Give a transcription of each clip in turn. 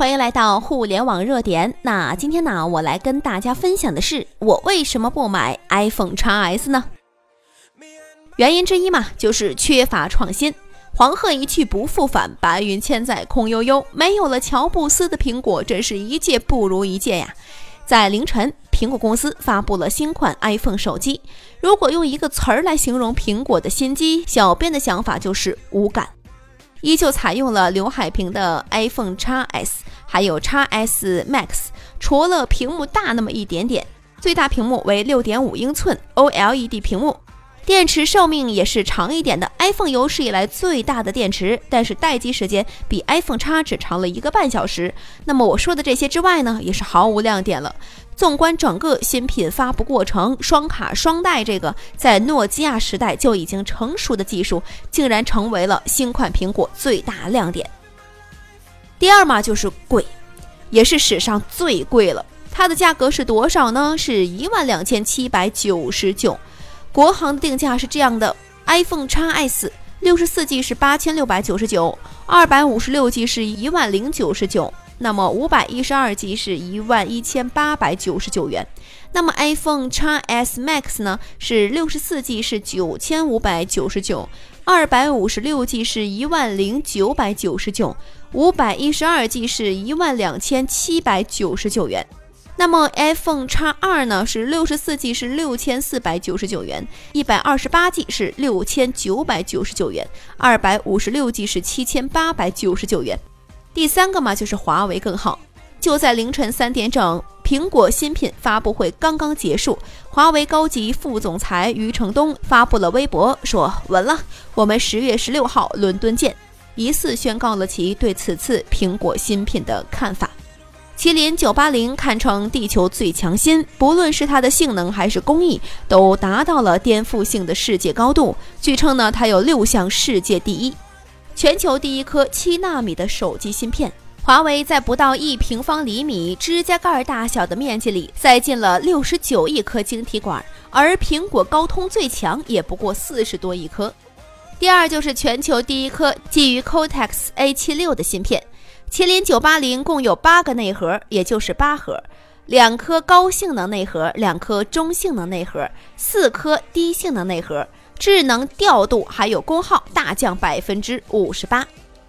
欢迎来到互联网热点。那今天呢，我来跟大家分享的是，我为什么不买 iPhone x S 呢？原因之一嘛，就是缺乏创新。黄鹤一去不复返，白云千载空悠悠。没有了乔布斯的苹果，真是一届不如一届呀！在凌晨，苹果公司发布了新款 iPhone 手机。如果用一个词儿来形容苹果的新机，小编的想法就是无感。依旧采用了刘海屏的 iPhone x S。还有 x S Max，除了屏幕大那么一点点，最大屏幕为六点五英寸 OLED 屏幕，电池寿命也是长一点的。iPhone 有史以来最大的电池，但是待机时间比 iPhone X 只长了一个半小时。那么我说的这些之外呢，也是毫无亮点了。纵观整个新品发布过程，双卡双待这个在诺基亚时代就已经成熟的技术，竟然成为了新款苹果最大亮点。第二嘛就是贵，也是史上最贵了。它的价格是多少呢？是一万两千七百九十九。国行的定价是这样的：iPhone x S 六十四 G 是八千六百九十九，二百五十六 G 是一万零九十九，那么五百一十二 G 是一万一千八百九十九元。那么 iPhone x S Max 呢？是六十四 G 是九千五百九十九，二百五十六 G 是一万零九百九十九。五百一十二 G 是一万两千七百九十九元，那么 iPhone x 二呢是六十四 G 是六千四百九十九元，一百二十八 G 是六千九百九十九元，二百五十六 G 是七千八百九十九元。第三个嘛就是华为更好，就在凌晨三点整，苹果新品发布会刚刚结束，华为高级副总裁余承东发布了微博说稳了，我们十月十六号伦敦见。疑似宣告了其对此次苹果新品的看法。麒麟九八零堪称地球最强芯，不论是它的性能还是工艺，都达到了颠覆性的世界高度。据称呢，它有六项世界第一，全球第一颗七纳米的手机芯片。华为在不到一平方厘米指甲盖大小的面积里塞进了六十九亿颗晶体管，而苹果高通最强也不过四十多亿颗。第二就是全球第一颗基于 Cortex A76 的芯片，麒麟980共有八个内核，也就是八核，两颗高性能内核，两颗中性能内核，四颗低性能内核，智能调度还有功耗大降百分之五十八。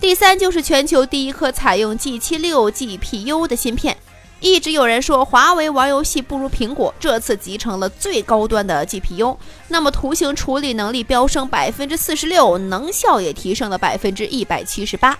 第三就是全球第一颗采用 G76 GPU 的芯片。一直有人说华为玩游戏不如苹果，这次集成了最高端的 GPU，那么图形处理能力飙升百分之四十六，能效也提升了百分之一百七十八。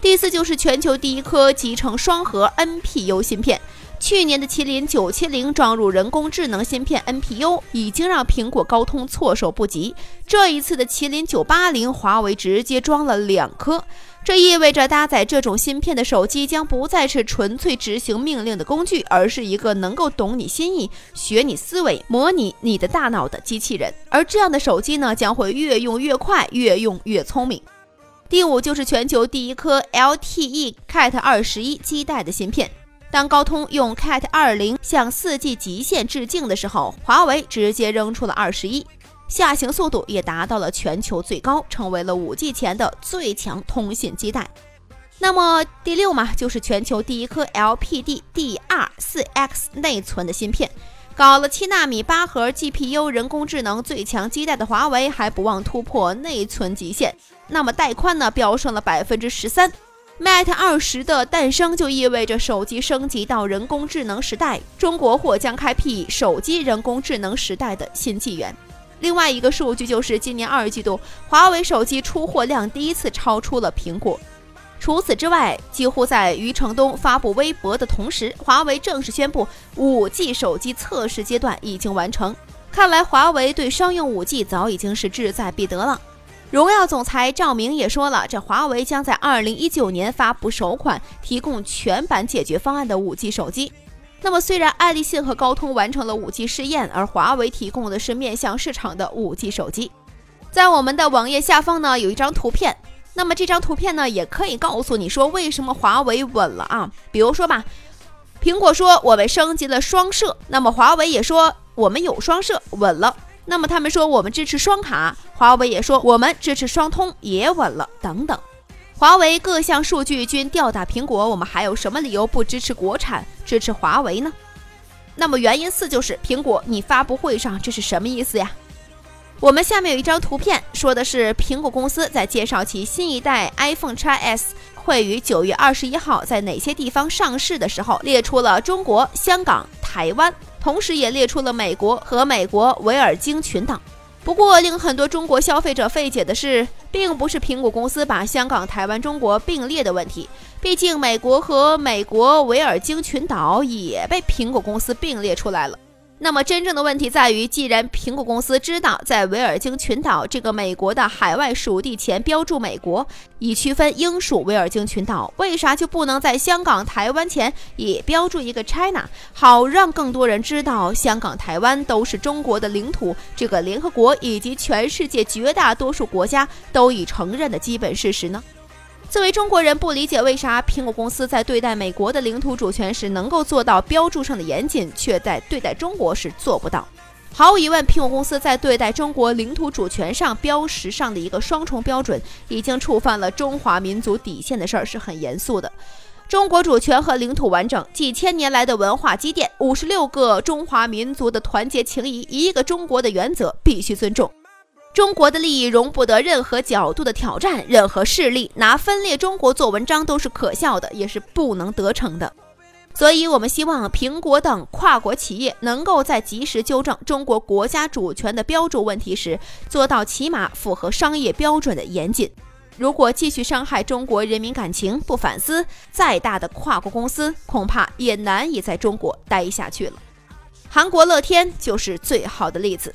第四就是全球第一颗集成双核 NPU 芯片，去年的麒麟九七零装入人工智能芯片 NPU，已经让苹果、高通措手不及。这一次的麒麟九八零，华为直接装了两颗。这意味着搭载这种芯片的手机将不再是纯粹执行命令的工具，而是一个能够懂你心意、学你思维、模拟你的大脑的机器人。而这样的手机呢，将会越用越快，越用越聪明。第五就是全球第一颗 LTE Cat 二十一基带的芯片。当高通用 Cat 二零向四 G 极限致敬的时候，华为直接扔出了二十一。下行速度也达到了全球最高，成为了五 G 前的最强通信基带。那么第六嘛，就是全球第一颗 LPDDR4X 内存的芯片，搞了七纳米八核 GPU 人工智能最强基带的华为，还不忘突破内存极限。那么带宽呢，飙升了百分之十三。Mate 二十的诞生就意味着手机升级到人工智能时代，中国或将开辟手机人工智能时代的新纪元。另外一个数据就是今年二季度，华为手机出货量第一次超出了苹果。除此之外，几乎在余承东发布微博的同时，华为正式宣布五 G 手机测试阶段已经完成。看来华为对商用五 G 早已经是志在必得了。荣耀总裁赵明也说了，这华为将在二零一九年发布首款提供全版解决方案的五 G 手机。那么，虽然爱立信和高通完成了 5G 试验，而华为提供的是面向市场的 5G 手机。在我们的网页下方呢，有一张图片。那么这张图片呢，也可以告诉你说为什么华为稳了啊？比如说吧，苹果说我们升级了双摄，那么华为也说我们有双摄，稳了。那么他们说我们支持双卡，华为也说我们支持双通，也稳了。等等。华为各项数据均吊打苹果，我们还有什么理由不支持国产，支持华为呢？那么原因四就是苹果，你发布会上这是什么意思呀？我们下面有一张图片，说的是苹果公司在介绍其新一代 iPhone XS 会于九月二十一号在哪些地方上市的时候，列出了中国、香港、台湾，同时也列出了美国和美国维尔京群岛。不过，令很多中国消费者费解的是，并不是苹果公司把香港、台湾、中国并列的问题。毕竟，美国和美国维尔京群岛也被苹果公司并列出来了。那么，真正的问题在于，既然苹果公司知道在维尔京群岛这个美国的海外属地前标注“美国”，以区分英属维尔京群岛，为啥就不能在香港、台湾前也标注一个 China，好让更多人知道香港、台湾都是中国的领土，这个联合国以及全世界绝大多数国家都已承认的基本事实呢？作为中国人，不理解为啥苹果公司在对待美国的领土主权时能够做到标注上的严谨，却在对待中国时做不到。毫无疑问，苹果公司在对待中国领土主权上标识上的一个双重标准，已经触犯了中华民族底线的事儿，是很严肃的。中国主权和领土完整，几千年来的文化积淀，五十六个中华民族的团结情谊，一个中国的原则必须尊重。中国的利益容不得任何角度的挑战，任何势力拿分裂中国做文章都是可笑的，也是不能得逞的。所以，我们希望苹果等跨国企业能够在及时纠正中国国家主权的标注问题时，做到起码符合商业标准的严谨。如果继续伤害中国人民感情，不反思，再大的跨国公司恐怕也难以在中国待下去了。韩国乐天就是最好的例子。